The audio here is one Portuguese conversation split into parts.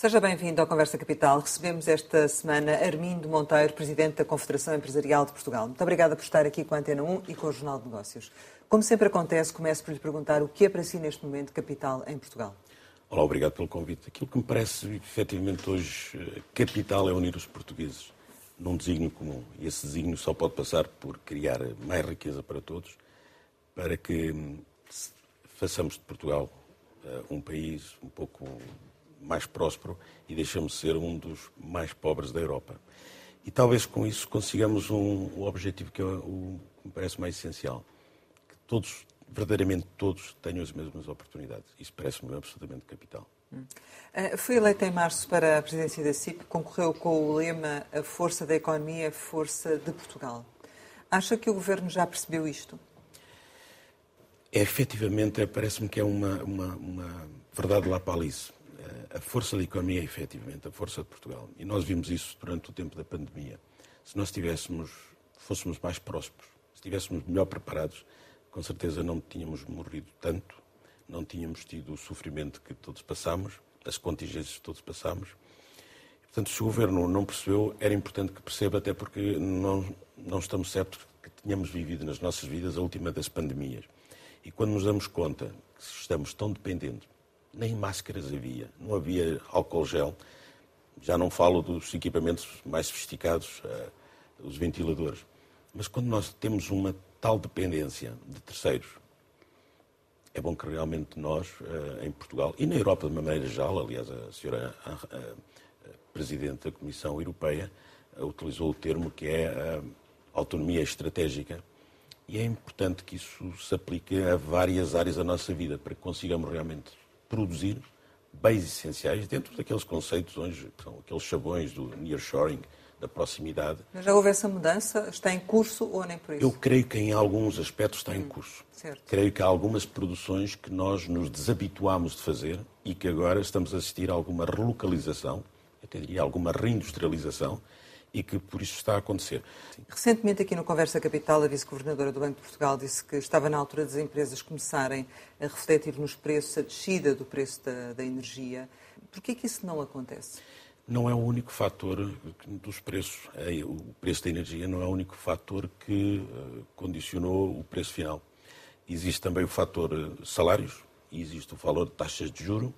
Seja bem-vindo ao Conversa Capital. Recebemos esta semana Armindo Monteiro, Presidente da Confederação Empresarial de Portugal. Muito obrigada por estar aqui com a Antena 1 e com o Jornal de Negócios. Como sempre acontece, começo por lhe perguntar o que é para si neste momento capital em Portugal. Olá, obrigado pelo convite. Aquilo que me parece efetivamente hoje eh, capital é unir os portugueses num desígnio comum. E esse desígnio só pode passar por criar mais riqueza para todos, para que hum, façamos de Portugal uh, um país um pouco mais próspero e deixamos de ser um dos mais pobres da Europa. E talvez com isso consigamos um, objetivo que, é o, que me parece mais essencial, que todos, verdadeiramente todos, tenham as mesmas oportunidades. Isso parece-me absolutamente capital. Uh, foi eleito em março para a presidência da CIP, concorreu com o lema A força da economia, a força de Portugal. Acha que o governo já percebeu isto? É, efetivamente, parece-me que é uma, uma, uma verdade lá para Alice. A força da economia é efetivamente a força de Portugal. E nós vimos isso durante o tempo da pandemia. Se nós tivéssemos, fôssemos mais prósperos, se estivéssemos melhor preparados, com certeza não tínhamos morrido tanto, não tínhamos tido o sofrimento que todos passamos, as contingências que todos passamos. Portanto, se o governo não percebeu, era importante que perceba, até porque não, não estamos certos que tenhamos vivido nas nossas vidas a última das pandemias. E quando nos damos conta que estamos tão dependentes, nem máscaras havia, não havia álcool gel, já não falo dos equipamentos mais sofisticados, uh, os ventiladores. Mas quando nós temos uma tal dependência de terceiros, é bom que realmente nós, uh, em Portugal e na Europa de maneira geral, aliás, a senhora uh, Presidente da Comissão Europeia utilizou o termo que é a autonomia estratégica. E é importante que isso se aplique a várias áreas da nossa vida, para que consigamos realmente produzir bens essenciais dentro daqueles conceitos hoje, que são aqueles chavões do nearshoring, da proximidade. Mas já houve essa mudança? Está em curso ou nem por isso? Eu creio que em alguns aspectos está em hum, curso. Certo. Creio que há algumas produções que nós nos desabituámos de fazer e que agora estamos a assistir a alguma relocalização, até diria alguma reindustrialização, e que por isso está a acontecer. Recentemente, aqui no Conversa Capital, a vice-governadora do Banco de Portugal disse que estava na altura das empresas começarem a refletir nos preços, a descida do preço da, da energia. Por que é isso não acontece? Não é o único fator dos preços. É, o preço da energia não é o único fator que eh, condicionou o preço final. Existe também o fator eh, salários, existe o valor de taxas de juro,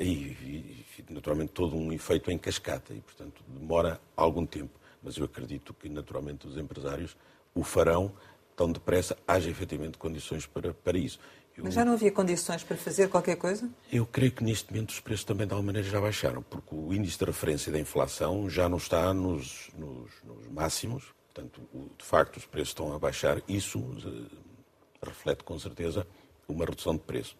e, e, naturalmente, todo um efeito em cascata e, portanto, demora algum tempo. Mas eu acredito que, naturalmente, os empresários o farão tão depressa, haja efetivamente condições para, para isso. Eu, Mas já não havia condições para fazer qualquer coisa? Eu creio que neste momento os preços também de alguma maneira já baixaram, porque o índice de referência da inflação já não está nos, nos, nos máximos, portanto, de facto os preços estão a baixar, isso uh, reflete com certeza uma redução de preço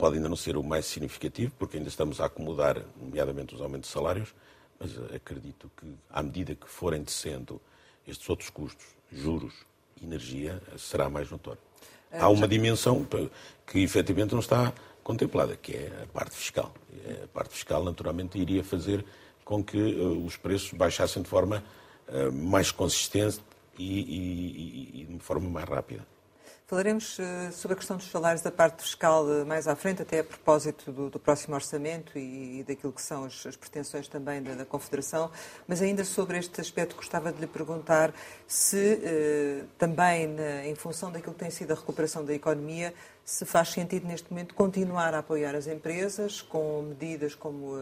pode ainda não ser o mais significativo, porque ainda estamos a acomodar, nomeadamente, os aumentos de salários, mas acredito que, à medida que forem descendo estes outros custos, juros, energia, será mais notório. Há uma dimensão que efetivamente não está contemplada, que é a parte fiscal. A parte fiscal, naturalmente, iria fazer com que eh, os preços baixassem de forma eh, mais consistente e, e, e de forma mais rápida. Falaremos uh, sobre a questão dos salários da parte fiscal uh, mais à frente, até a propósito do, do próximo orçamento e, e, daquilo que são as, as pretensões também da, da, Confederação, mas ainda sobre este aspecto gostava de lhe perguntar se uh, também, na, em função daquilo que tem sido a recuperação da economia, se faz sentido neste momento continuar a apoiar as empresas com medidas como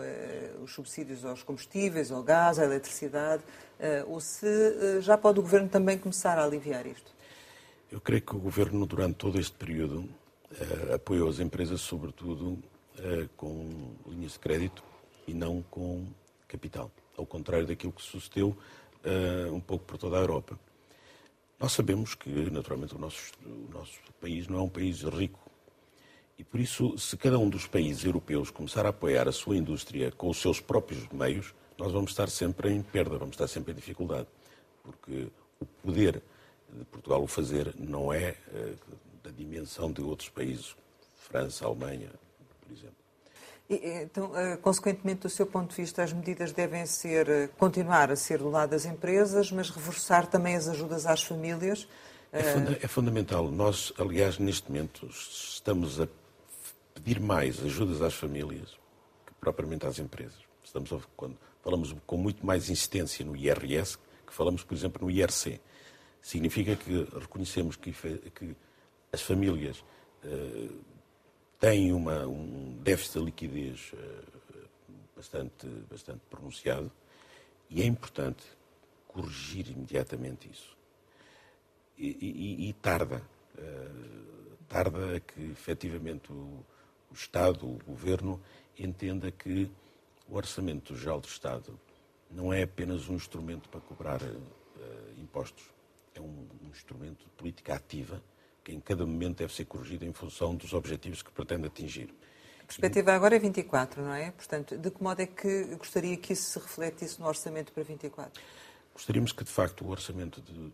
os subsídios aos combustíveis, ao gás, à eletricidade, ou se já pode o Governo também começar a aliviar isto? Eu creio que o Governo, durante todo este período, eh, apoiou as empresas, sobretudo, eh, com linhas de crédito e não com capital, ao contrário daquilo que sucedeu eh, um pouco por toda a Europa. Nós sabemos que, naturalmente, o nosso, o nosso país não é um país rico. E por isso, se cada um dos países europeus começar a apoiar a sua indústria com os seus próprios meios, nós vamos estar sempre em perda, vamos estar sempre em dificuldade. Porque o poder de Portugal o fazer não é uh, da dimensão de outros países, França, Alemanha, por exemplo. E, então, uh, consequentemente, do seu ponto de vista, as medidas devem ser, continuar a ser do lado das empresas, mas reforçar também as ajudas às famílias? É, funda é fundamental. Nós, aliás, neste momento, estamos a pedir mais ajudas às famílias, que propriamente às empresas. Estamos a, quando falamos com muito mais insistência no IRS que falamos, por exemplo, no IRC. Significa que reconhecemos que, que as famílias uh, têm uma, um déficit de liquidez uh, bastante, bastante pronunciado e é importante corrigir imediatamente isso. E, e, e tarda. Uh, tarda que, efetivamente, o, o Estado, o Governo, entenda que o Orçamento Geral do Estado não é apenas um instrumento para cobrar uh, impostos. É um, um, instrumento de política ativa que em cada momento deve ser corrigido em função dos objetivos que pretende atingir. A perspectiva agora é 24, não é? Portanto, de que modo é que gostaria que isso se refletisse no orçamento para 24? Gostaríamos que, de facto, o orçamento de, de,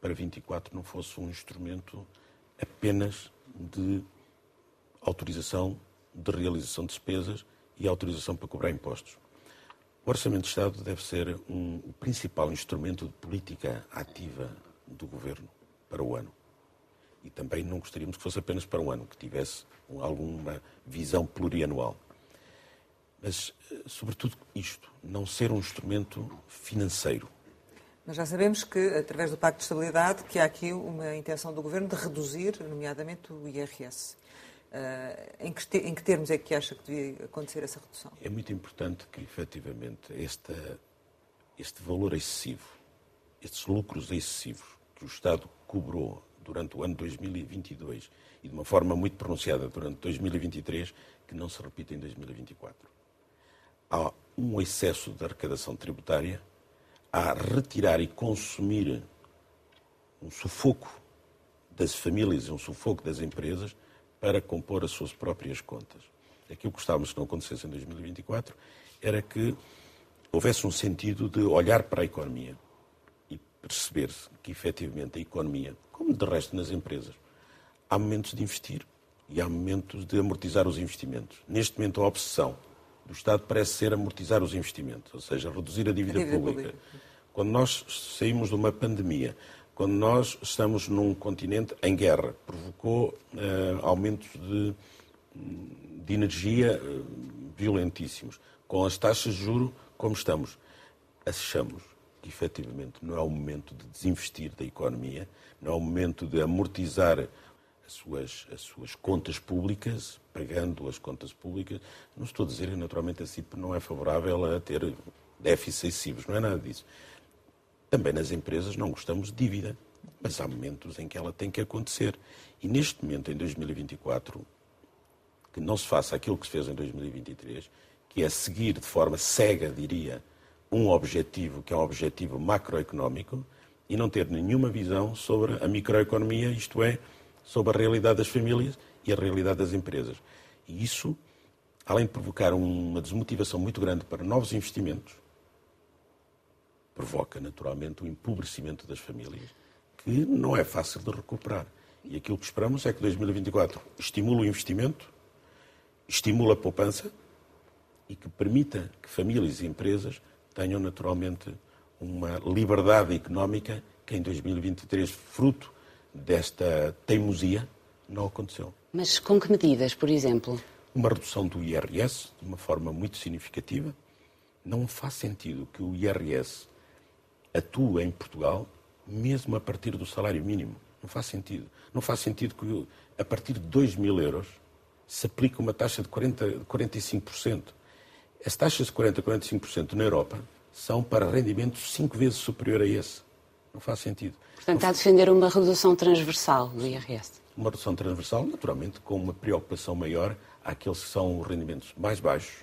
para 24 não fosse um instrumento apenas de autorização de realização de despesas e autorização para cobrar impostos. O Orçamento de Estado deve ser um, o principal instrumento de política ativa do Governo para o ano. E também não gostaríamos que fosse apenas para o ano, que tivesse alguma visão plurianual. Mas, eh, sobretudo, isto, não ser um instrumento financeiro. Mas já sabemos que, através do Pacto de Estabilidade, que há aqui uma intenção do Governo de reduzir, nomeadamente, o IRS. Uh, em, que, em, que, termos é que acha que devia acontecer essa redução? É muito importante que, efetivamente, este, este valor excessivo, estes lucros excessivos que o Estado cobrou durante o ano 2022 e de uma forma muito pronunciada durante 2023, que não se repita em 2024. Há um excesso de arrecadação tributária, a retirar e consumir um sufoco das famílias, um sufoco das empresas, para compor as suas próprias contas. Aquilo que gostávamos que não acontecesse em 2024 era que houvesse um sentido de olhar para a economia e perceber que, efetivamente, a economia, como de resto nas empresas, há momentos de investir e há momentos de amortizar os investimentos. Neste momento, a obsessão do Estado parece ser amortizar os investimentos, ou seja, reduzir a dívida, a dívida pública. pública. Quando nós saímos de uma pandemia, quando nós estamos num continente em guerra, provocou uh, aumentos de, de energia uh, violentíssimos, com as taxas de juro como estamos, achamos que efetivamente não é o momento de desinvestir da economia, não é o momento de amortizar as suas, as suas contas públicas, pagando as contas públicas. Não estou a dizer, naturalmente, a CIP não é favorável a ter déficits excessivos, não é nada disso. Também nas empresas não gostamos de dívida, mas há momentos em que ela tem que acontecer. E neste momento, em 2024, que não se faça aquilo que se fez em 2023, que é seguir de forma cega, diria, um objetivo que é um objetivo macroeconómico e não ter nenhuma visão sobre a microeconomia, isto é, sobre a realidade das famílias e a realidade das empresas. E isso, além de provocar uma desmotivação muito grande para novos investimentos, provoca naturalmente o empobrecimento das famílias, que não é fácil de recuperar. E aquilo que esperamos é que 2024 estimule o investimento, estimule a poupança e que permita que famílias e empresas tenham naturalmente uma liberdade económica que em 2023, fruto desta teimosia, não aconteceu. Mas com que medidas, por exemplo? Uma redução do IRS, de uma forma muito significativa. Não faz sentido que o IRS atua em Portugal mesmo a partir do salário mínimo. Não faz sentido. Não faz sentido que a partir de 2 mil euros se aplique uma taxa de 40, 45%. As taxas de 40% a 45% na Europa são para rendimentos cinco vezes superior a esse. Não faz sentido. Portanto, está a defender uma redução transversal do IRS. Uma redução transversal, naturalmente, com uma preocupação maior àqueles que são os rendimentos mais baixos.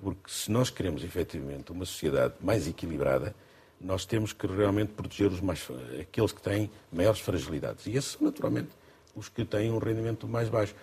Porque se nós queremos, efetivamente, uma sociedade mais equilibrada, nós temos que realmente proteger os mais, aqueles que têm maiores fragilidades. E esses são, naturalmente, os que têm um rendimento mais baixo.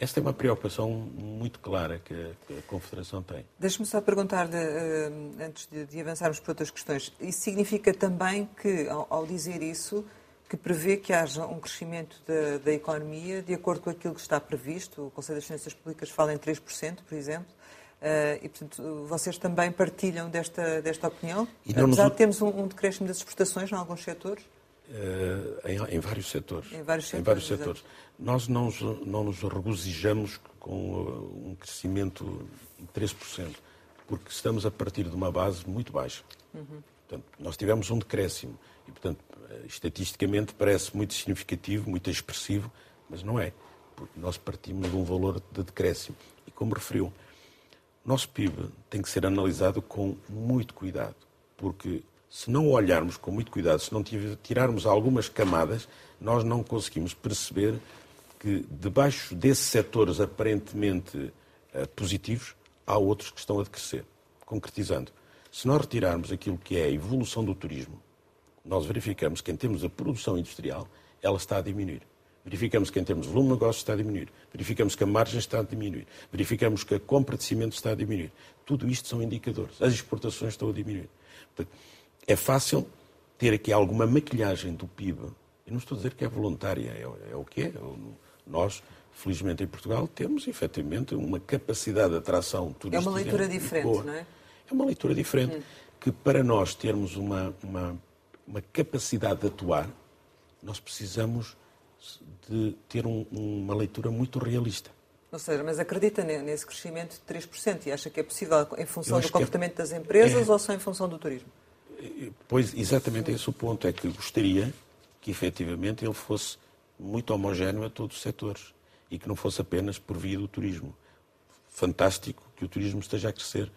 Esta é uma preocupação muito clara que a, Confederação tem. Deixe-me só perguntar, de, uh, antes de, avançarmos para outras questões, isso significa também que, ao, dizer isso, que prevê que haja um crescimento da, da, economia de acordo com aquilo que está previsto? O Conselho das Finanças Públicas fala em 3%, por exemplo. Uh, e, portanto, vocês também partilham desta, desta opinião? E Apesar nos... de termos um, um decréscimo das exportações em alguns setores? Uh, em, em, vários setores. Em vários setores. Em vários setores. Nós não, não nos regozijamos com uh, um crescimento de 3%, porque estamos a partir de uma base muito baixa. Uhum. Portanto, nós tivemos um decréscimo e, portanto, uh, estatisticamente parece muito significativo, muito expressivo, mas não é, porque nós partimos de um valor de decréscimo. E como referiu, nosso PIB tem que ser analisado com muito cuidado, porque se não olharmos com muito cuidado, se não tirarmos algumas camadas, nós não conseguimos perceber que debaixo desses setores aparentemente eh, positivos, há outros que estão a decrescer. Concretizando, se nós retirarmos aquilo que é a evolução do turismo, nós verificamos que em termos de produção industrial, ela está a diminuir. Verificamos que em termos de volume de negócio está a diminuir. Verificamos que a margem está a diminuir. Verificamos que a compra de cimento está a diminuir. Tudo isto são indicadores. As exportações estão a diminuir. Portanto, é fácil ter aqui alguma maquilhagem do PIB. Eu não estou a dizer que é voluntária, é, é o que é. Nós, felizmente em Portugal, temos efetivamente uma capacidade de atração turística. É uma leitura diferente, boa. não é? É uma leitura diferente. Hum. Que para nós termos uma, uma, uma capacidade de atuar, nós precisamos de ter um, uma leitura muito realista. Ou seja, mas acredita nesse crescimento de 3% e acha que é possível em função do é comportamento é... das empresas é... ou só em função do turismo? Pois, exatamente esse o ponto. É que gostaria que efetivamente ele fosse muito homogéneo a todos os setores e que não fosse apenas por via do turismo. Fantástico que o turismo esteja a crescer,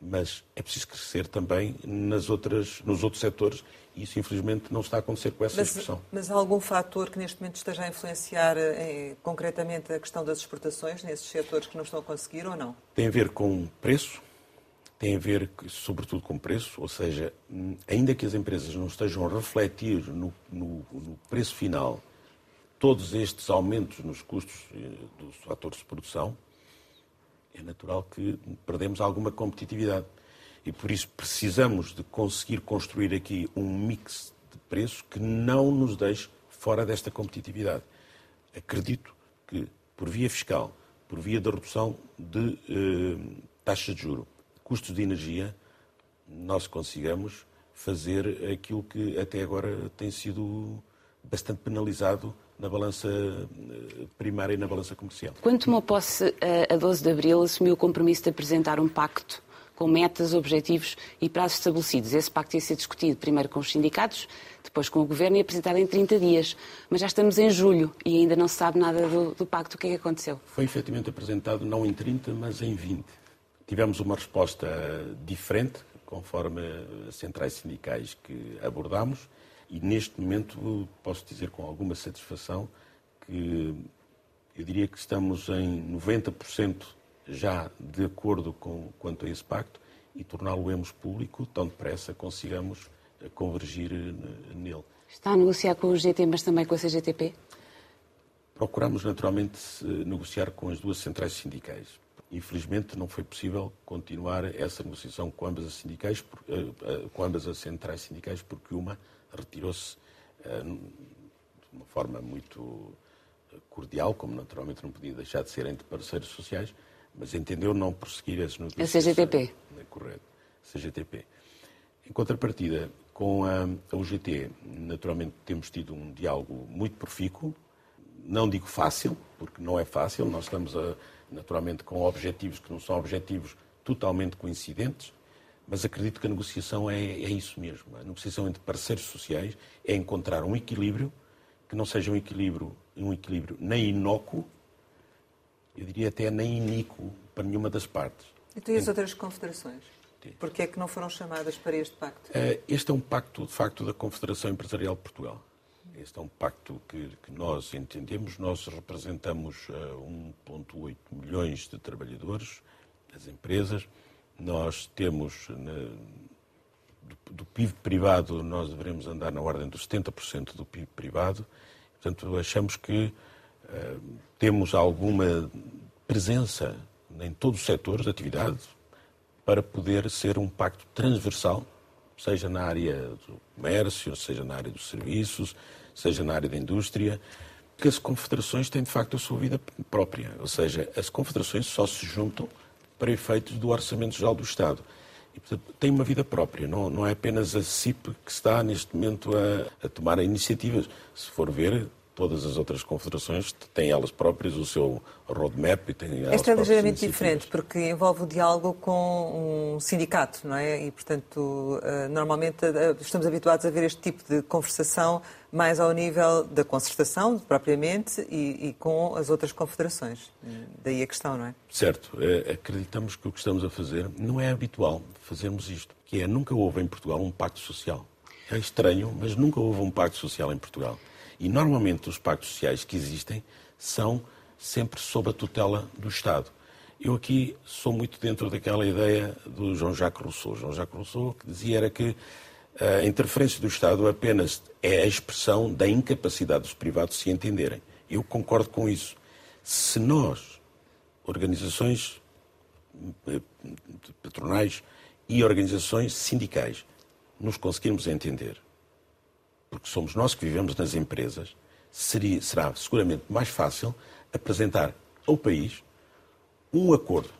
mas é preciso crescer também nas outras, nos outros setores e isso, infelizmente, não está a acontecer com essa mas, expressão. Mas há algum fator que neste momento esteja a influenciar eh, concretamente a questão das exportações nesses setores que não estão a conseguir ou não? Tem a ver com preço, tem a ver sobretudo com preço, ou seja, hum, ainda que as empresas não estejam a refletir no, no, no preço final todos estes aumentos nos custos eh, dos fatores de produção, é natural que perdemos alguma competitividade. E por isso precisamos de conseguir construir aqui um mix de preços que não nos deixe fora desta competitividade. Acredito que, por via fiscal, por via da redução de eh, taxa de juro, custos de energia, nós consigamos fazer aquilo que até agora tem sido bastante penalizado na balança eh, primária e na balança comercial. Quando tomou posse eh, a 12 de abril, assumiu o compromisso de apresentar um pacto com metas, objetivos e prazos estabelecidos. Esse pacto ia ser discutido primeiro com os sindicatos, depois com o Governo e apresentado em 30 dias. Mas já estamos em julho e ainda não se sabe nada do, do pacto. O que é que aconteceu? Foi efetivamente apresentado não em 30, mas em 20. Tivemos uma resposta diferente, conforme as centrais sindicais que abordámos e neste momento posso dizer com alguma satisfação que eu diria que estamos em 90% já de acordo com quanto a esse pacto e torná-lo-emos público tão depressa consigamos convergir nele. Está a negociar com o GT, mas também com a CGTP? Procuramos naturalmente negociar com as duas centrais sindicais. Infelizmente não foi possível continuar essa negociação com ambas as sindicais, eh, eh, com ambas as centrais sindicais, porque uma retirou-se uh, de uma forma muito eh, cordial, como naturalmente não podia deixar de ser entre parceiros sociais, mas entendeu não prosseguir as notícias. A CGTP. É correto, CGTP. Em contrapartida, com a, a UGT, naturalmente temos tido um diálogo muito profícuo, não digo fácil, porque não é fácil, nós estamos a, naturalmente com objetivos que não são objetivos totalmente coincidentes, mas acredito que a negociação é, é isso mesmo. A negociação entre parceiros sociais é encontrar um equilíbrio que não seja um equilíbrio, um equilíbrio nem inócuo, eu diria até nem iníquo para nenhuma das partes. Então e as outras confederações? Por que é que não foram chamadas para este pacto? Eh, este é um pacto, de facto, da Confederação Empresarial de Portugal. Este é um pacto que, que nós entendemos. Nós representamos uh, eh, 1,8 milhões de trabalhadores, as empresas. Nós temos, do, do PIB privado, nós devemos andar na ordem dos 70% do PIB privado. Portanto, achamos que uh, temos alguma presença em todos os setores de atividade para poder ser um pacto transversal, seja na área do comércio, seja na área dos serviços, seja na área da indústria, que as confederações têm de facto a sua vida própria. Ou seja, as confederações só se juntam para efeitos do Orçamento Geral do Estado. E, portanto, tem uma vida própria, não, não é apenas a CIP que está neste momento a, a tomar iniciativas. Se for ver, todas as outras confederações têm elas próprias o seu roadmap e têm elas Esta é ligeiramente diferente, porque envolve o diálogo com um sindicato, não é? E, portanto, eh, normalmente eh, estamos habituados a ver este tipo de conversação mais ao nível da concertação, propriamente, e, e com as outras confederações. Daí a questão, não é? Certo. Eh, Acreditamos que o que estamos a fazer não é habitual fazermos isto, que é nunca houve em Portugal um pacto social. É estranho, mas nunca houve um pacto social em Portugal. E normalmente os pactos sociais que existem são sempre sob a tutela do Estado. Eu aqui sou muito dentro daquela ideia do Jean-Jacques Rousseau. Jean-Jacques Rousseau que dizia era que a interferência do Estado apenas é a expressão da incapacidade dos privados se entenderem. Eu concordo com isso. Se nós, organizações eh, patronais e organizações sindicais, nos conseguirmos entender, porque somos nós que vivemos nas empresas, seria, será seguramente mais fácil apresentar ao país um acordo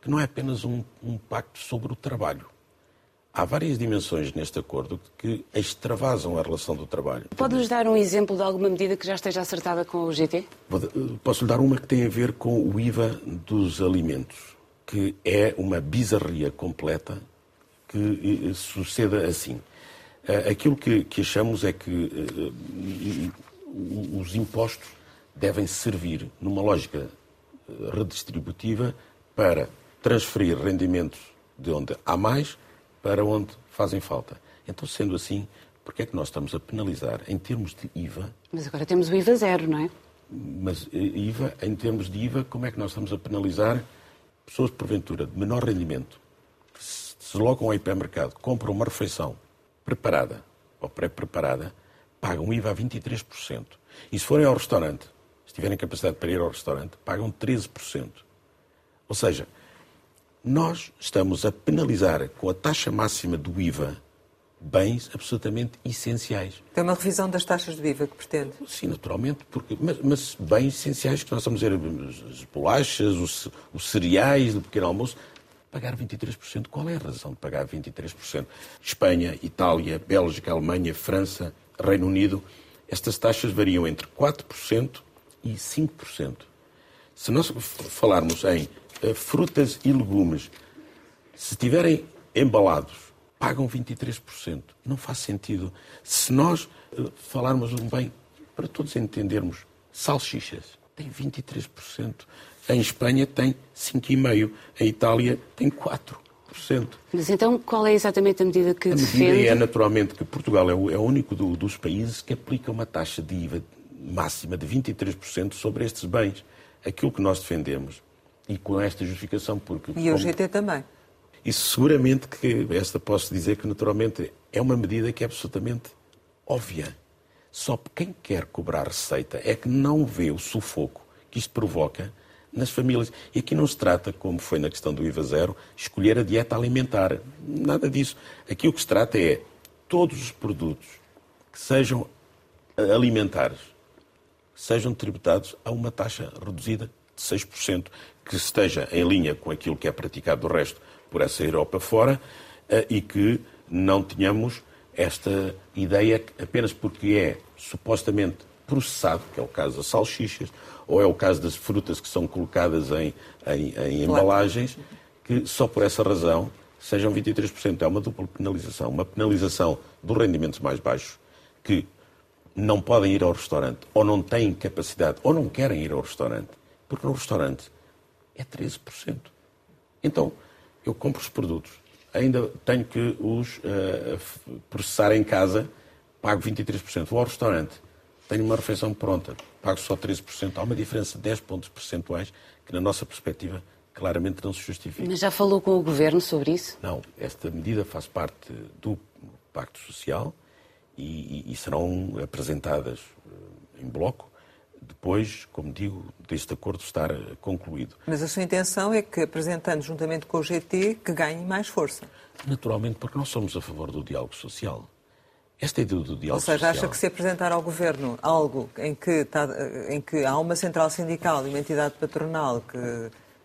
que não é apenas um, um pacto sobre o trabalho. Há várias dimensões neste acordo que extravasam a relação do trabalho. Pode-nos dar um exemplo de alguma medida que já esteja acertada com o GT? Posso lhe dar uma que tem a ver com o IVA dos alimentos, que é uma bizarria completa que suceda assim. Aquilo que, que achamos é que uh, os impostos devem servir numa lógica redistributiva para transferir rendimentos de onde há mais para onde fazem falta. Então, sendo assim, por que é que nós estamos a penalizar em termos de IVA? Mas agora temos o IVA zero, não é? Mas IVA, em termos de IVA, como é que nós estamos a penalizar pessoas, porventura, de menor rendimento, que se deslocam ao hipermercado, compram uma refeição preparada ou pré-preparada, pagam IVA a 23%. E se forem ao restaurante, se tiverem capacidade para ir ao restaurante, pagam 13%. Ou seja, nós estamos a penalizar com a taxa máxima do IVA bens absolutamente essenciais. Tem uma revisão das taxas de IVA que pretende? Sim, naturalmente, porque, mas, mas bens essenciais que nós estamos a dizer, as bolachas, os, os cereais do pequeno almoço, pagar 23%. Qual é a razão de pagar 23%? Espanha, Itália, Bélgica, Alemanha, França, Reino Unido, estas taxas variam entre 4% e 5%. Se nós falarmos em frutas e legumes, se estiverem embalados, pagam 23%. Não faz sentido. Se nós uh, falarmos um bem, para todos entendermos, salsichas, tem 23%. Em Espanha tem 5,5%. Em Itália tem 4%. Mas então qual é exatamente a medida que a defende? A medida é naturalmente que Portugal é o, é o único do, dos países que aplica uma taxa de IVA máxima de 23% sobre estes bens. Aquilo que nós defendemos, e com esta justificação, porque... E o GT também. Isso seguramente que, esta posso dizer que naturalmente é uma medida que é absolutamente óbvia. Só quem quer cobrar receita é que não vê o sufoco que isto provoca nas famílias. E aqui não se trata, como foi na questão do IVA zero, escolher a dieta alimentar. Nada disso. Aqui o que se trata é todos os produtos que sejam alimentares sejam tributados a uma taxa reduzida de 6%, que esteja em linha com aquilo que é praticado do resto por essa Europa fora e que não tenhamos esta ideia que apenas porque é supostamente processado, que é o caso das salsichas, ou é o caso das frutas que são colocadas em, em, em embalagens, que só por essa razão sejam 23%. É uma dupla penalização. Uma penalização dos rendimentos mais baixos, que não podem ir ao restaurante, ou não têm capacidade, ou não querem ir ao restaurante, porque no restaurante é 13%. Então, eu compro os produtos, ainda tenho que os uh, processar em casa, pago 23%. Vou ao restaurante, tenho uma refeição pronta, pago só 13%. Há uma diferença de 10 pontos percentuais que, na nossa perspectiva, claramente não se justifica. Mas já falou com o Governo sobre isso? Não, esta medida faz parte do Pacto Social e, e, e serão apresentadas uh, em bloco depois, como digo, deste acordo estar concluído. Mas a sua intenção é que, apresentando juntamente com o GT, que ganhe mais força? Naturalmente, porque nós somos a favor do diálogo social. Esta ideia do diálogo Ou seja, social... acha que se apresentar ao Governo algo em que, está, em que há uma central sindical e uma entidade patronal que,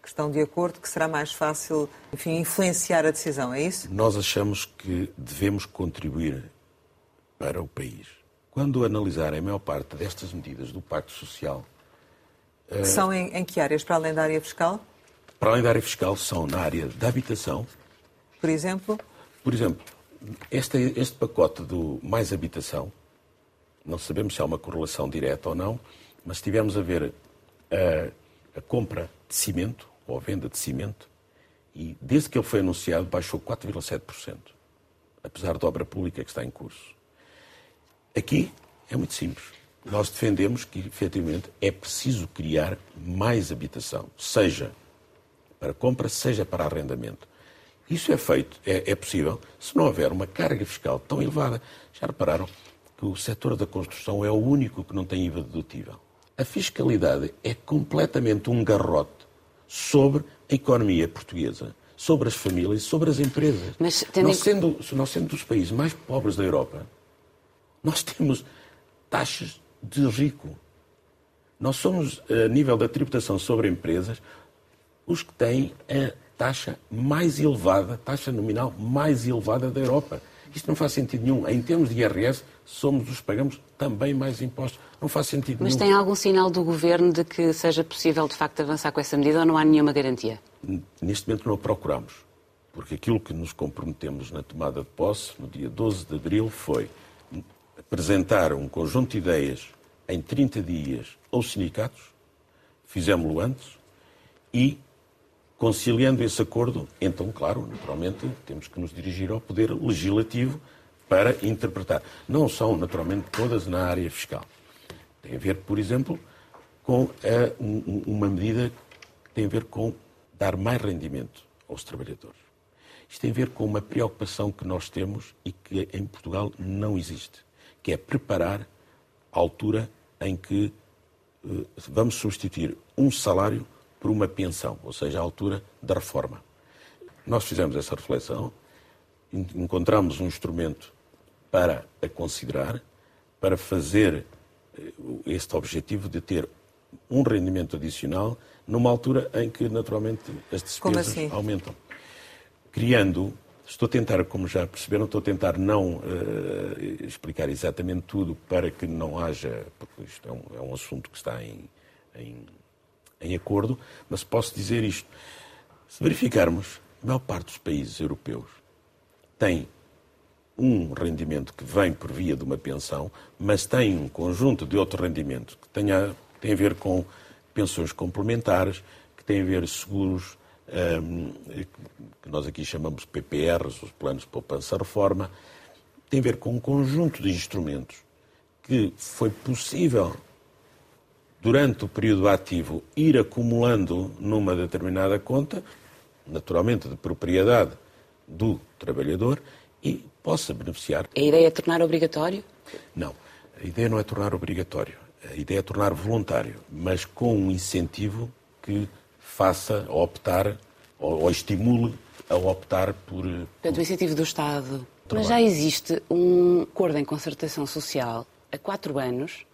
que, estão de acordo, que será mais fácil, enfim, influenciar a decisão, é isso? Nós achamos que devemos contribuir para o país. Quando analisarem a maior parte destas medidas do Pacto Social. Uh, são em, em, que áreas, para além da área fiscal? Para além da área fiscal, são na área da habitação. Por exemplo? Por exemplo, este, este pacote do mais habitação, não sabemos se há uma correlação direta ou não, mas se tivermos a ver a, a compra de cimento, ou a venda de cimento, e desde que ele foi anunciado baixou 4,7%, apesar da obra pública que está em curso. Aqui é muito simples. Nós defendemos que, efetivamente, é preciso criar mais habitação, seja para compra, seja para arrendamento. Isso é feito, é, é, possível, se não houver uma carga fiscal tão elevada. Já repararam que o setor da construção é o único que não tem IVA dedutível. A fiscalidade é completamente um garrote sobre a economia portuguesa, sobre as famílias, sobre as empresas. Mas, tendo... nós, sendo, nós sendo dos países mais pobres da Europa, nós temos taxas de rico. Nós somos, a nível da tributação sobre empresas, os que têm a taxa mais elevada, taxa nominal mais elevada da Europa. Isto não faz sentido nenhum. Em termos de IRS, somos os que pagamos também mais impostos. Não faz sentido Mas nenhum. Mas tem algum sinal do Governo de que seja possível, de facto, avançar com essa medida ou não há nenhuma garantia? Neste momento não a procuramos. Porque aquilo que nos comprometemos na tomada de posse, no dia 12 de abril, foi apresentar um conjunto de ideias em 30 dias aos sindicatos, fizemos-lo antes, e conciliando esse acordo, então, claro, naturalmente, temos que nos dirigir ao Poder Legislativo para interpretar. Não são, naturalmente, todas na área fiscal. Tem a ver, por exemplo, com a, um, uma medida que tem a ver com dar mais rendimento aos trabalhadores. Isto tem a ver com uma preocupação que nós temos e que em Portugal não existe que é preparar a altura em que uh, vamos substituir um salário por uma pensão, ou seja, a altura da reforma. Nós fizemos essa reflexão, encontramos um instrumento para a considerar, para fazer uh, este objetivo de ter um rendimento adicional numa altura em que, naturalmente, as despesas assim? aumentam. Criando Estou a tentar, como já perceberam, estou a tentar não uh, explicar exatamente tudo para que não haja, porque isto é um, é um assunto que está em, em, em, acordo, mas posso dizer isto. Se verificarmos, a maior parte dos países europeus tem um rendimento que vem por via de uma pensão, mas tem um conjunto de outro rendimento que tenha, tem a ver com pensões complementares, que tem a ver seguros que nós aqui chamamos PPRs, os planos de poupança-reforma, tem a ver com um conjunto de instrumentos que foi possível, durante o período ativo, ir acumulando numa determinada conta, naturalmente de propriedade do trabalhador, e possa beneficiar. A ideia é tornar obrigatório? Não, a ideia não é tornar obrigatório. A ideia é tornar voluntário, mas com um incentivo que faça optar ou, ou estimule a optar por. Portanto, o incentivo do Estado. Mas já existe um acordo em concertação social há quatro anos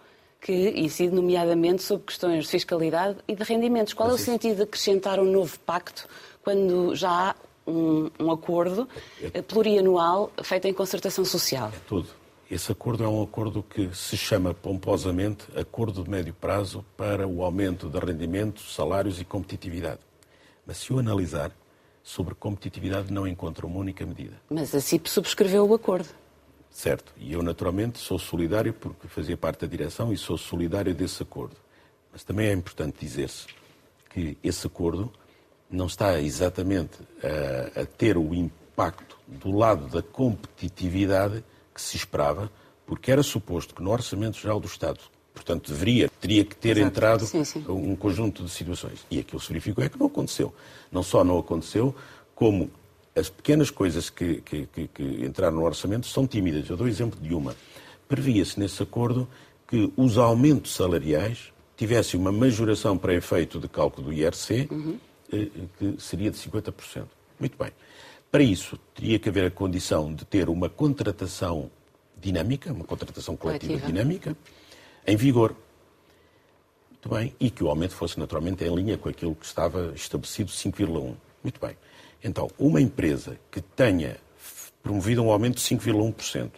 que incide nomeadamente sobre questões de fiscalidade e de rendimentos. Qual Mas é o isso... sentido de acrescentar um novo pacto quando já há um, um acordo é... plurianual feito em concertação social? É tudo. Esse acordo é um acordo que se chama pomposamente Acordo de Médio Prazo para o aumento de rendimentos, salários e competitividade. Mas se o analisar, sobre competitividade não encontra uma única medida. Mas a CIP subscreveu o acordo. Certo, e eu naturalmente sou solidário porque fazia parte da direção e sou solidário desse acordo. Mas também é importante dizer-se que esse acordo não está exatamente a, a ter o impacto do lado da competitividade que se esperava, porque era suposto que no Orçamento Geral do Estado, portanto, deveria, teria que ter Exato. entrado sim, sim. um conjunto de situações. E aquilo se verificou é que não aconteceu. Não só não aconteceu, como as pequenas coisas que, que, que, que entraram no orçamento são tímidas. Eu dou exemplo de uma. Previa-se nesse acordo que os aumentos salariais tivessem uma majoração para efeito de cálculo do IRC, uhum. Eh, que seria de 50%. Muito bem. Para isso, teria que haver a condição de ter uma contratação dinâmica, uma contratação coletiva, coletiva. dinâmica, em vigor. Muito bem. E que o aumento fosse naturalmente em linha com aquilo que estava estabelecido, 5,1. Muito bem. Então, uma empresa que tenha promovido um aumento de 5,1%,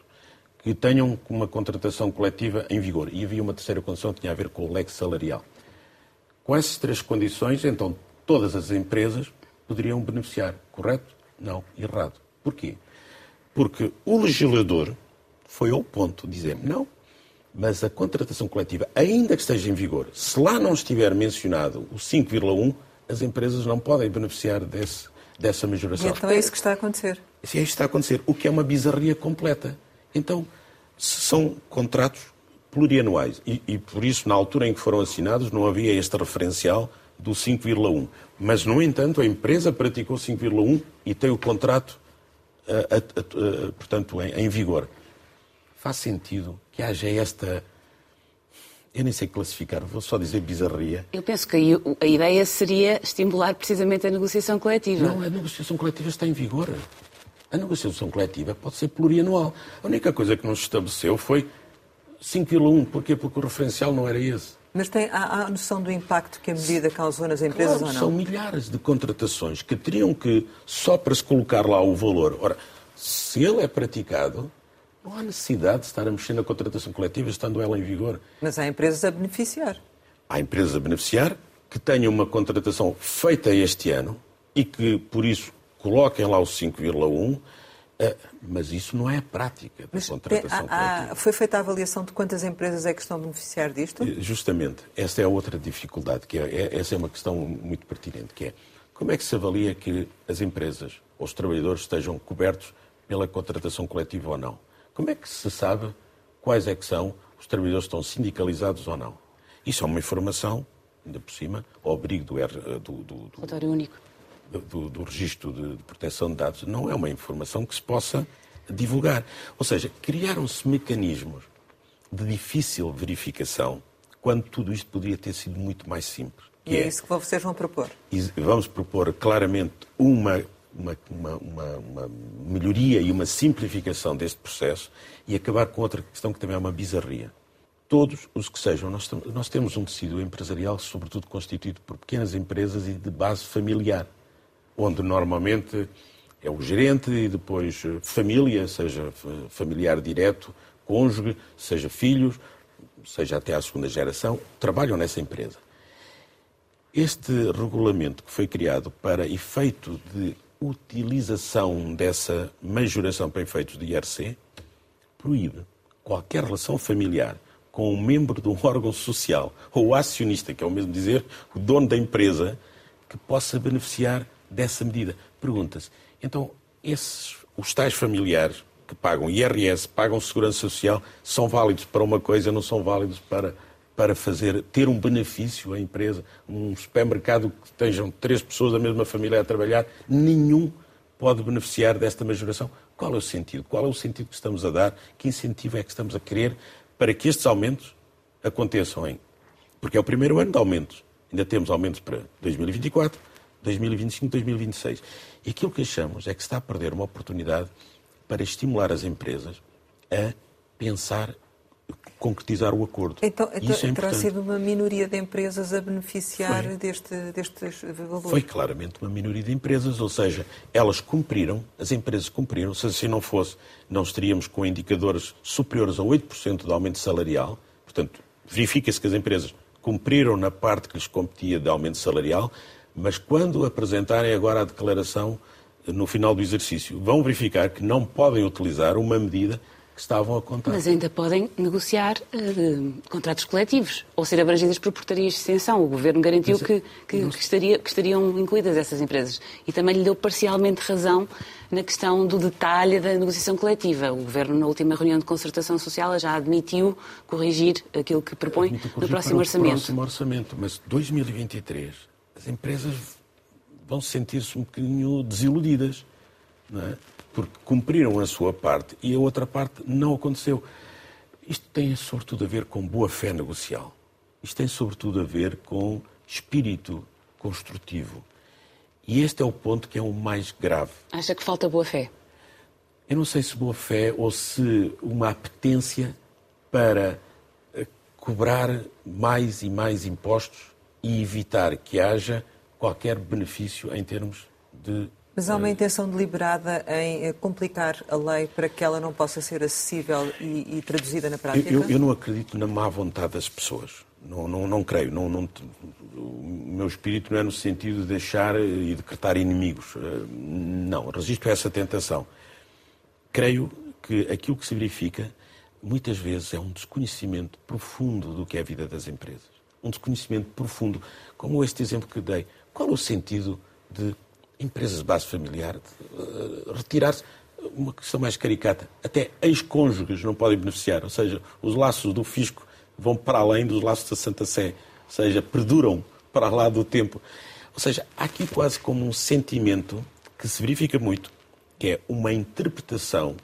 que tenham uma contratação coletiva em vigor. E havia uma terceira condição que tinha a ver com o leque salarial. Com essas três condições, então, todas as empresas poderiam beneficiar. Correto? Não. Errado. Porquê? Porque o legislador foi ao ponto de dizer não, mas a contratação coletiva, ainda que esteja em vigor, se lá não estiver mencionado o 5,1, as empresas não podem beneficiar desse, dessa majoração. E então é isso que está a acontecer. É isso que está a acontecer, o que é uma bizarria completa. Então, são contratos plurianuais e, e por isso, na altura em que foram assinados, não havia este referencial do 5,1. Mas, no entanto, a empresa praticou 5,1 e tem o contrato, uh, uh, portanto, em, em vigor faz sentido que haja esta. Eu nem sei classificar, vou só dizer bizarria. Eu penso que a ideia seria estimular precisamente a negociação coletiva. Não, a negociação coletiva está em vigor. A negociação coletiva pode ser plurianual. A única coisa que não se estabeleceu foi 5,1. Porquê? Porque o referencial não era esse. Mas tem, há, há noção do impacto que a medida causou nas empresas claro, ou não? São milhares de contratações que teriam que, só para se colocar lá o valor. Ora, se ele é praticado, não há necessidade de estar a mexer na contratação coletiva estando ela em vigor. Mas há empresas a beneficiar. Há empresas a beneficiar que tenham uma contratação feita este ano e que, por isso, coloquem lá o 5,1, eh, mas isso não é a prática da mas contratação tem, há, coletiva. Foi feita a avaliação de quantas empresas é que estão a beneficiar disto? Eh, justamente. Esta é a outra dificuldade, que é, é, essa é uma questão muito pertinente, que é como é que se avalia que as empresas ou os trabalhadores estejam cobertos pela contratação coletiva ou não? Como é que se sabe quais é que são os trabalhadores que estão sindicalizados ou não? Isso é uma informação, ainda por cima, ao abrigo do, do, do, do, único. Do, do registro de, de proteção de dados. Não é uma informação que se possa divulgar. Ou seja, criaram-se mecanismos de difícil verificação quando tudo isto poderia ter sido muito mais simples. E é, é isso que vocês vão propor? Vamos propor claramente uma uma, uma, uma, melhoria e uma simplificação deste processo e acabar com outra questão que também é uma bizarria. Todos os que sejam, nós, nós temos um tecido empresarial, sobretudo constituído por pequenas empresas e de base familiar, onde normalmente é o gerente e depois eh, família, seja familiar direto, cônjuge, seja filhos, seja até à segunda geração, trabalham nessa empresa. Este regulamento que foi criado para efeito de utilização dessa majoração para efeitos de IRC proíbe qualquer relação familiar com um membro de um órgão social ou acionista, que é o mesmo dizer, o dono da empresa, que possa beneficiar dessa medida. Pergunta-se, então, esses, os tais familiares que pagam IRS, pagam segurança social, são válidos para uma coisa, não são válidos para para fazer, ter um benefício à empresa, um supermercado que estejam três pessoas da mesma família a trabalhar, nenhum pode beneficiar desta majoração. Qual é o sentido? Qual é o sentido que estamos a dar? Que incentivo é que estamos a querer para que estes aumentos aconteçam em? Porque é o primeiro ano de aumentos. Ainda temos aumentos para 2024, 2025, 2026. E aquilo que achamos é que se está a perder uma oportunidade para estimular as empresas a pensar concretizar o acordo. Então, então é terá sido uma minoria de empresas a beneficiar deste, destes valores? Foi claramente uma minoria de empresas, ou seja, elas cumpriram, as empresas cumpriram, se assim não fosse, não estaríamos com indicadores superiores a 8% de aumento salarial, portanto, verifica-se que as empresas cumpriram na parte que lhes competia de aumento salarial, mas quando apresentarem agora a declaração no final do exercício, vão verificar que não podem utilizar uma medida que estavam a contar. Mas ainda podem negociar uh, contratos coletivos ou ser abrangidas por portarias de extensão. O Governo garantiu Mas, que, que, que, estaria, que estariam incluídas essas empresas. E também lhe deu parcialmente razão na questão do detalhe da negociação coletiva. O Governo, na última reunião de concertação social, já admitiu corrigir aquilo que propõe no próximo orçamento. próximo orçamento. Mas 2023, as empresas vão sentir-se um bocadinho desiludidas. É? porque cumpriram a sua parte e a outra parte não aconteceu. Isto tem sobretudo a ver com boa fé negocial. Isto tem sobretudo a ver com espírito construtivo. E este é o ponto que é o mais grave. Acha que falta boa fé? Eu não sei se boa fé ou se uma apetência para eh, cobrar mais e mais impostos e evitar que haja qualquer benefício em termos de Mas há uma intenção deliberada em eh, complicar a lei para que ela não possa ser acessível e, e traduzida na prática? Eu, eu, não acredito na má vontade das pessoas. Não, não, não creio. Não, não, o meu espírito não é no sentido de deixar e decretar inimigos. Eh, não, resisto a essa tentação. Creio que aquilo que se verifica muitas vezes é um desconhecimento profundo do que é a vida das empresas. Um desconhecimento profundo, como este exemplo que dei. Qual o sentido de empresas de base familiar uh, retirar-se? Uma questão mais caricata. Até ex-cônjuges não podem beneficiar. Ou seja, os laços do fisco vão para além dos laços da Santa Sé. Ou seja, perduram para lá do tempo. Ou seja, há aqui quase como um sentimento que se verifica muito, que é uma interpretação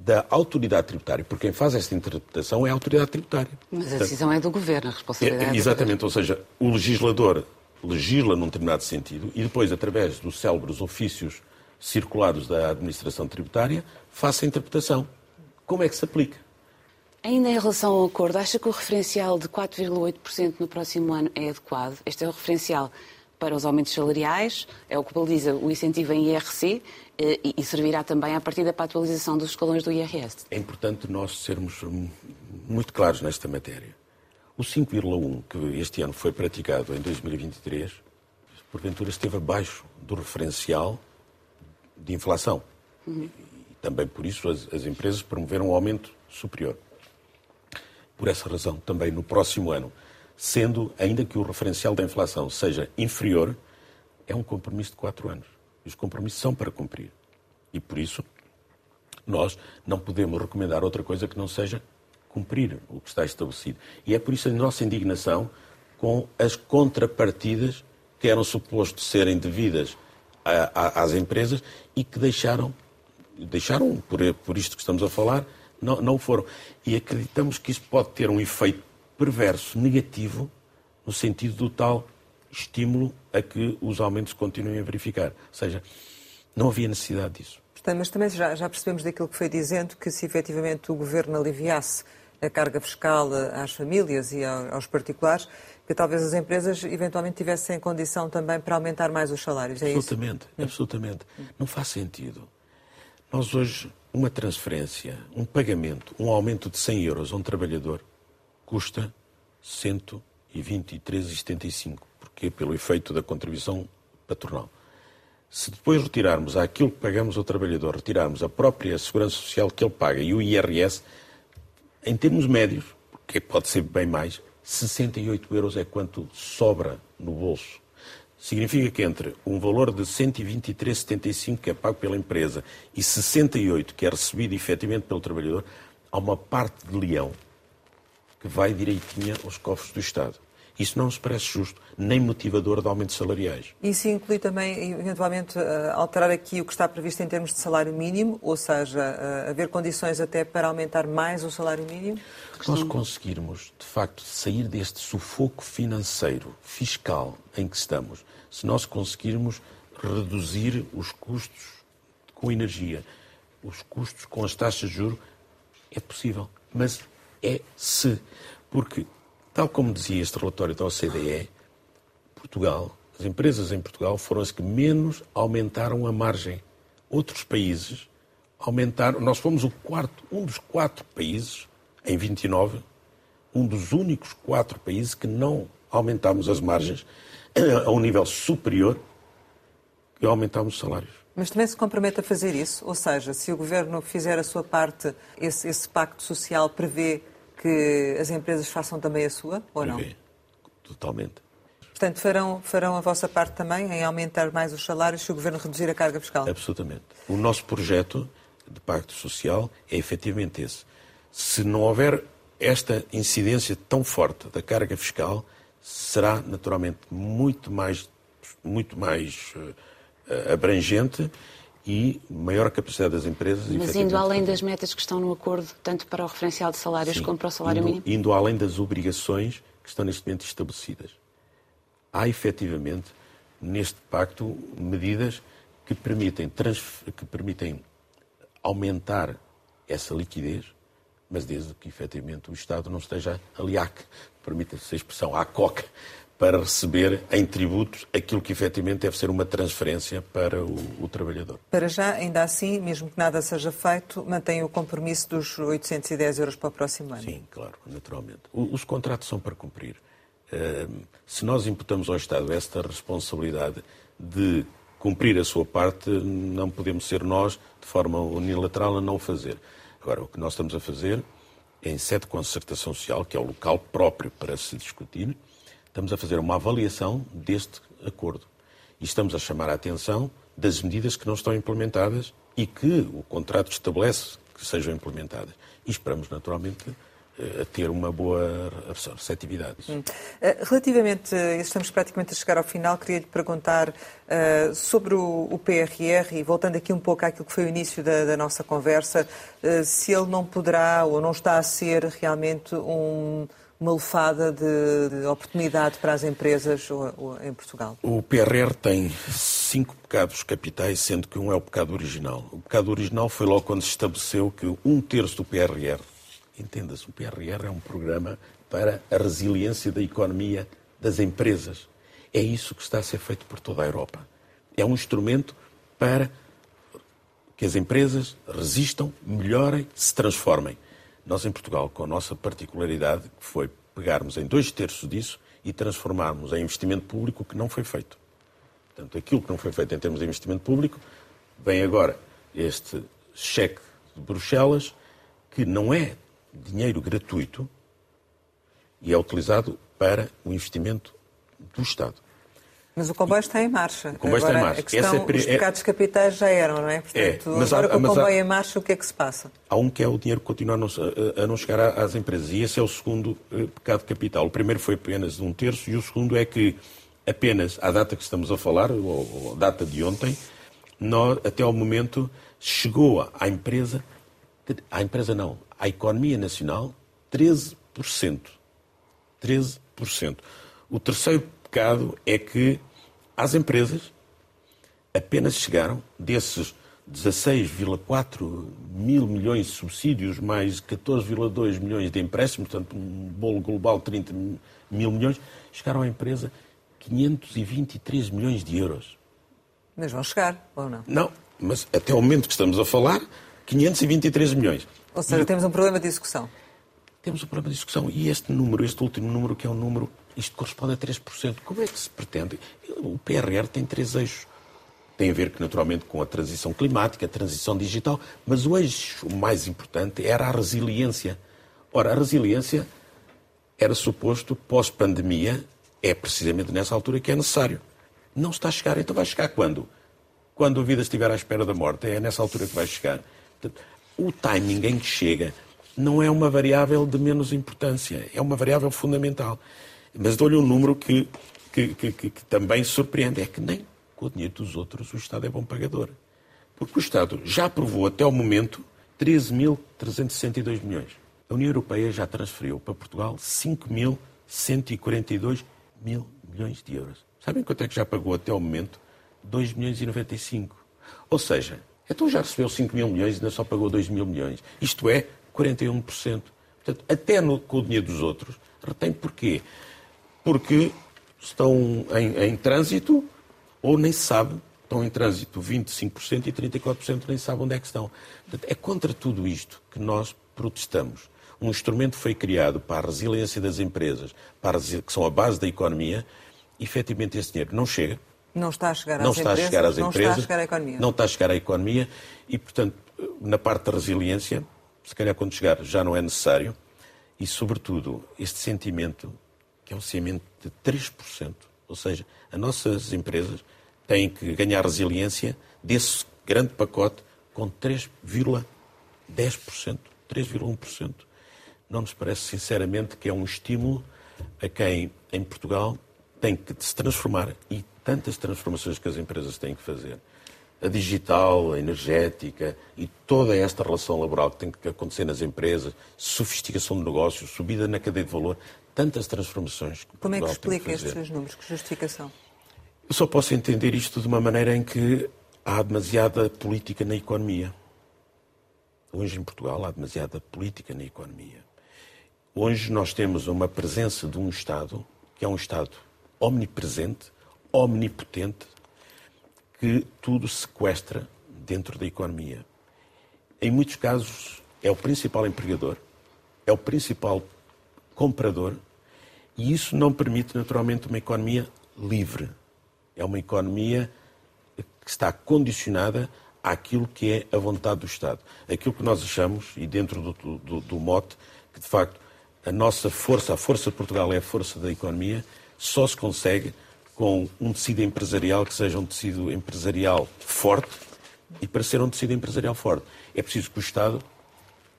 da autoridade tributária, porque quem faz esta interpretação é a autoridade tributária. Mas a decisão é do governo, a responsabilidade. É, exatamente, ou seja, o legislador legisla num determinado sentido e depois, através dos célebres ofícios circulares da administração tributária, faça a interpretação. Como é que se aplica? Ainda em relação ao acordo, acha que o referencial de 4,8% no próximo ano é adequado? Este é o referencial para os aumentos salariais, é o que baliza o incentivo em IRC eh, e servirá também a partir da atualização dos escalões do IRS. É importante nós sermos muito claros nesta matéria. O 5,1 que este ano foi praticado em 2023, porventura esteve abaixo do referencial de inflação. Uhum. E também por isso as, as empresas promoveram um aumento superior. Por essa razão, também no próximo ano, sendo, ainda que o referencial da inflação seja inferior, é um compromisso de quatro anos. Os compromissos são para cumprir. E por isso, nós não podemos recomendar outra coisa que não seja cumprir o que está estabelecido. E é por isso a nossa indignação com as contrapartidas que eram supostos serem devidas a, a, às empresas e que deixaram, deixaram por, por isto que estamos a falar, não, não foram. E acreditamos que isso pode ter um efeito perverso, negativo, no sentido do tal estímulo a que os aumentos continuem a verificar. Ou seja, não havia necessidade disso. Mas também já, já percebemos daquilo que foi dizendo que se efetivamente o Governo aliviasse a carga fiscal às famílias e aos particulares, que talvez as empresas eventualmente tivessem condição também para aumentar mais os salários. É absolutamente, isso? absolutamente. Não faz sentido. Nós hoje, uma transferência, um pagamento, um aumento de 100 euros a um trabalhador custa 123,75. Porquê? Pelo efeito da contribuição patronal. Se depois retirarmos aquilo que pagamos ao trabalhador, retirarmos a própria segurança social que ele paga e o IRS, em termos médios, porque pode ser bem mais, 68 euros é quanto sobra no bolso. Significa que entre um valor de 123,75 que é pago pela empresa e 68 que é recebido efetivamente pelo trabalhador, há uma parte de leão vai direitinha aos cofres do Estado. Isso não nos parece justo, nem motivador de aumentos salariais. Isso inclui também, eventualmente, eh, alterar aqui o que está previsto em termos de salário mínimo, ou seja, eh, haver condições até para aumentar mais o salário mínimo? Se nós conseguirmos, de facto, sair deste sufoco financeiro, fiscal em que estamos, se nós conseguirmos reduzir os custos com energia, os custos com as taxas de juros, é possível. Mas é se. Porque, tal como dizia este relatório da OCDE, Portugal, as empresas em Portugal foram as que menos aumentaram a margem. Outros países aumentaram. Nós fomos o quarto, um dos quatro países, em 29, um dos únicos quatro países que não aumentámos as margens a um nível superior que aumentámos os salários. Mas também se compromete a fazer isso? Ou seja, se o Governo fizer a sua parte, esse, esse pacto social prevê que as empresas façam também a sua, ou não? Totalmente. Portanto, farão, farão a vossa parte também em aumentar mais os salários se o Governo reduzir a carga fiscal? Absolutamente. O nosso projeto de pacto social é efetivamente esse. Se não houver esta incidência tão forte da carga fiscal, será naturalmente muito mais, muito mais uh, abrangente e maior capacidade das empresas. Mas indo além das metas que estão no acordo, tanto para o referencial de salários Sim, como para o salário indo, mínimo? Indo além das obrigações que estão neste momento estabelecidas. Há efetivamente neste pacto medidas que permitem, que permitem aumentar essa liquidez, mas desde que efetivamente o Estado não esteja ali, permita-se a expressão, à coca, para receber em tributos aquilo que efetivamente deve ser uma transferência para o, o, trabalhador. Para já, ainda assim, mesmo que nada seja feito, mantém o compromisso dos 810 euros para o próximo ano? Sim, claro, naturalmente. Os contratos são para cumprir. Se nós imputamos ao Estado esta responsabilidade de cumprir a sua parte, não podemos ser nós, de forma unilateral, a não o fazer. Agora, o que nós estamos a fazer, em sede de concertação social, que é o local próprio para se discutir, estamos a fazer uma avaliação deste acordo. E estamos a chamar a atenção das medidas que não estão implementadas e que o contrato estabelece que sejam implementadas. E esperamos, naturalmente, a ter uma boa receptividade. Hum. Eh, relativamente, estamos praticamente a chegar ao final, queria lhe perguntar uh, sobre o, o, PRR e voltando aqui um pouco àquilo que foi o início da, da nossa conversa, uh, se ele não poderá ou não está a ser realmente um, uma lefada de, de, oportunidade para as empresas em Portugal? O PRR tem cinco pecados capitais, sendo que um é o pecado original. O pecado original foi logo quando se estabeleceu que um terço do PRR Entenda-se, o PRR é um programa para a resiliência da economia das empresas. É isso que está a ser feito por toda a Europa. É um instrumento para que as empresas resistam, melhorem, se transformem. Nós, em Portugal, com a nossa particularidade, que foi pegarmos em dois terços disso e transformarmos em investimento público o que não foi feito. Portanto, aquilo que não foi feito em termos de investimento público, vem agora este cheque de Bruxelas, que não é dinheiro gratuito e é utilizado para o investimento do Estado. Mas o comboio está em marcha. O comboio agora, está em marcha. Questão, é... Os pecados capitais já eram, não é? Portanto, é, mas agora há, com o comboio há... em marcha, o que é que se passa? Há um que é o dinheiro que continua a não, a não chegar às empresas. E esse é o segundo uh, pecado capital. O primeiro foi apenas de um terço e o segundo é que apenas à data que estamos a falar, ou, ou data de ontem, nós, até ao momento chegou à empresa, à empresa não, à economia nacional 13%. 13%. O terceiro pecado é que às empresas apenas chegaram desses 16,4 mil milhões de subsídios, mais 14,2 milhões de empréstimos, portanto, um bolo global de 30 mil milhões, chegaram à empresa 523 milhões de euros. Mas vão chegar, ou não? Não, mas até o momento que estamos a falar, 523 milhões. Ou seja, e... temos um problema de execução. Temos um problema de execução. E este número, este último número, que é um número, isto corresponde a 3%. Como é que se pretende? O PRR tem três eixos. Tem a ver, naturalmente, com a transição climática, a transição digital, mas o eixo mais importante era a resiliência. Ora, a resiliência era suposto, pós-pandemia, é precisamente nessa altura que é necessário. Não está a chegar, então vai chegar quando? Quando a vida estiver à espera da morte, é nessa altura que vai chegar. Portanto, o timing em que chega não é uma variável de menos importância, é uma variável fundamental. Mas dou-lhe um número que, que, que, que, também surpreende: é que nem com o dinheiro dos outros o Estado é bom pagador. Porque o Estado já aprovou até o momento 13.362 milhões. A União Europeia já transferiu para Portugal 5.142 mil milhões de euros. Sabem quanto é que já pagou até o momento? 2 milhões e 95. Ou seja, então já recebeu 5 mil milhões e ainda só pagou 2 mil milhões. Isto é 41%. Portanto, até no, com o dinheiro dos outros, retém porquê? Porque estão em, em trânsito ou nem se sabe, estão em trânsito 25% e 34% nem sabem onde é que estão. Portanto, é contra tudo isto que nós protestamos. Um instrumento foi criado para a resiliência das empresas, para que são a base da economia, e efetivamente esse dinheiro não chega, não está a chegar às não está empresas, a chegar às não empresas, está a chegar à economia. Não está a chegar à economia e, portanto, na parte da resiliência, se calhar quando chegar já não é necessário, e, sobretudo, este sentimento, que é um sentimento de 3%, ou seja, as nossas empresas têm que ganhar resiliência desse grande pacote com 3,10%, 3,1%. Não nos parece, sinceramente, que é um estímulo a quem, em Portugal, tem que se transformar e tantas transformações que as empresas têm que fazer. A digital, a energética e toda esta relação laboral que tem que acontecer nas empresas, sofisticação de negócios, subida na cadeia de valor, tantas transformações. Que Como é que explica estes seus números? Que justificação? Eu só posso entender isto de uma maneira em que há demasiada política na economia. Hoje em Portugal há demasiada política na economia. Hoje nós temos uma presença de um Estado, que é um Estado omnipresente, omnipotente, que tudo sequestra dentro da economia. Em muitos casos, é o principal empregador, é o principal comprador, e isso não permite, naturalmente, uma economia livre. É uma economia que está condicionada àquilo que é a vontade do Estado. Aquilo que nós achamos, e dentro do, do, do mote, que de facto a nossa força, a força de Portugal é a força da economia, só se consegue com um tecido empresarial que seja um tecido empresarial forte, e para ser um tecido empresarial forte é preciso que o Estado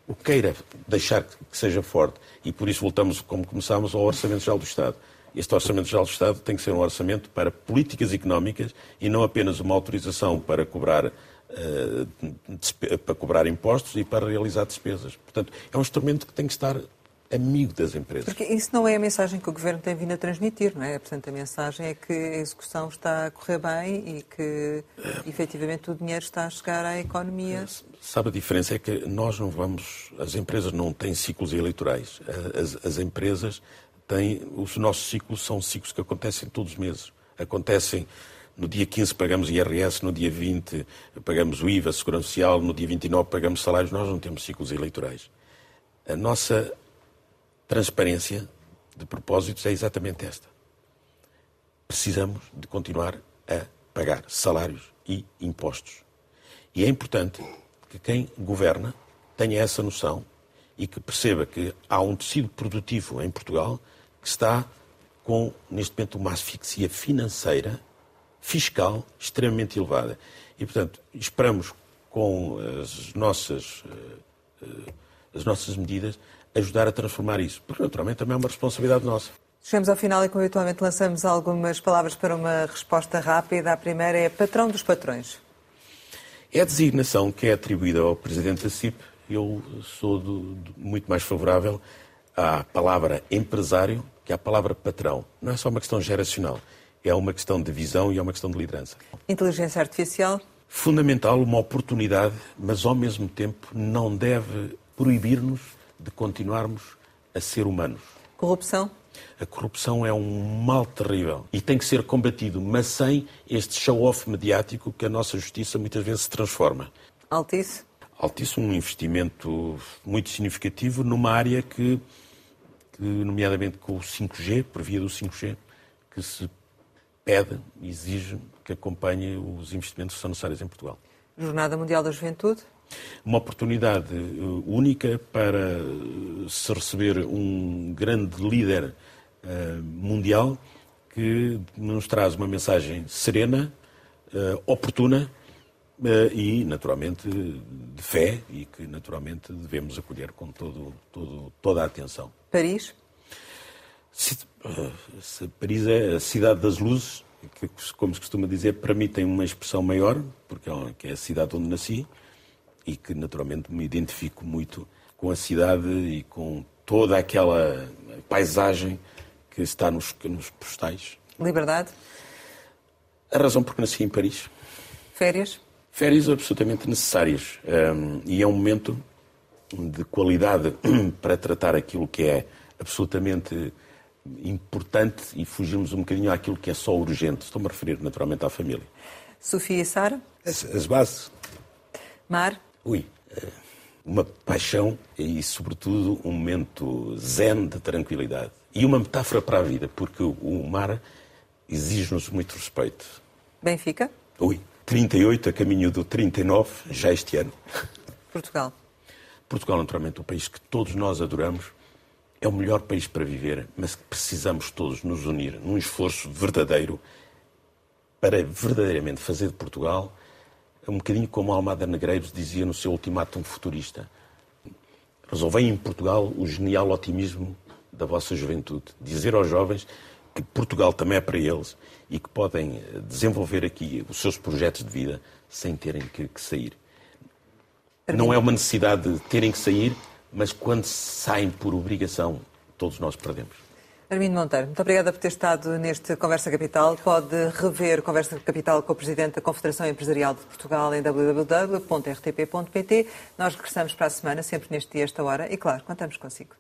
o queira deixar que seja forte. E por isso voltamos, como começámos, ao Orçamento Geral do Estado. Este Orçamento Geral do Estado tem que ser um orçamento para políticas económicas e não apenas uma autorização para cobrar, uh, para cobrar impostos e para realizar despesas. Portanto, é um instrumento que tem que estar amigo das empresas. Porque isso não é a mensagem que o Governo tem vindo a transmitir, não é? Portanto, a mensagem é que a execução está a correr bem e que, efetivamente, o dinheiro está a chegar à economia. Sabe a diferença? É que nós não vamos... As empresas não têm ciclos eleitorais. As, as empresas têm... Os nossos ciclos são ciclos que acontecem todos os meses. Acontecem... No dia 15 pagamos IRS, no dia 20 pagamos o IVA, Segurança Social, no dia 29 pagamos salários. Nós não temos ciclos eleitorais. A nossa transparência de propósitos é exatamente esta. Precisamos de continuar a pagar salários e impostos. E é importante que quem governa tenha essa noção e que perceba que há um tecido produtivo em Portugal que está com, neste momento, uma asfixia financeira, fiscal, extremamente elevada. E, portanto, esperamos com as nossas, eh, eh, as nossas medidas ajudar a transformar isso, porque naturalmente também é uma responsabilidade nossa. Chegamos ao final e, como habitualmente, lançamos algumas palavras para uma resposta rápida. A primeira é patrão dos patrões. É a designação que é atribuída ao Presidente da CIP. Eu sou do, do, muito mais favorável à palavra empresário que à palavra patrão. Não é só uma questão geracional, é uma questão de visão e é uma questão de liderança. Inteligência artificial? Fundamental, uma oportunidade, mas ao mesmo tempo não deve proibir-nos de continuarmos a ser humanos. Corrupção? A corrupção é um mal terrível e tem que ser combatido, mas sem este show-off mediático que a nossa justiça muitas vezes se transforma. Altice? Altice, um investimento muito significativo numa área que, que, nomeadamente com o 5G, por via do 5G, que se pede, exige que acompanhe os investimentos que são necessários em Portugal. Jornada Mundial da Juventude? Uma oportunidade eh, única para se receber um grande líder uh, mundial que nos traz uma mensagem serena, oportuna e, naturalmente, de fé e que, naturalmente, devemos acolher com todo, todo, toda a atenção. Paris? Paris é a cidade das luzes, que, como se costuma dizer, para mim tem uma expressão maior, porque é a cidade onde nasci e que naturalmente me identifico muito com a cidade e com toda aquela paisagem que está nos, nos postais. Liberdade? A razão porque nasci em Paris. Férias? Férias absolutamente necessárias. Um, e é um momento de qualidade para tratar aquilo que é absolutamente importante e fugirmos um bocadinho àquilo que é só urgente. Estou-me a referir naturalmente à família. Sofia e Sara? As, as bases. Mar? Ui, eh, uma paixão e, sobretudo, um momento zen de tranquilidade. E uma metáfora para a vida, porque o mar exige-nos muito respeito. Benfica? Ui, 38 a caminho do 39, já este ano. Portugal? Portugal, naturalmente, o país que todos nós adoramos, é o melhor país para viver, mas que precisamos todos nos unir num esforço verdadeiro para verdadeiramente fazer de Portugal um bocadinho como Almada Negreiros dizia no seu ultimátum futurista. Resolvem em Portugal o genial otimismo da vossa juventude. Dizer aos jovens que Portugal também é para eles e que podem eh, desenvolver aqui os seus projetos de vida sem terem que, que sair. Não é uma necessidade de terem que sair, mas quando saem por obrigação, todos nós perdemos. Armindo Monteiro, muito obrigada por ter estado neste Conversa Capital. Pode rever Conversa Capital com o Presidente da Confederação Empresarial de Portugal em www.rtp.pt. Nós regressamos para a semana, sempre neste dia, esta hora, e claro, contamos consigo.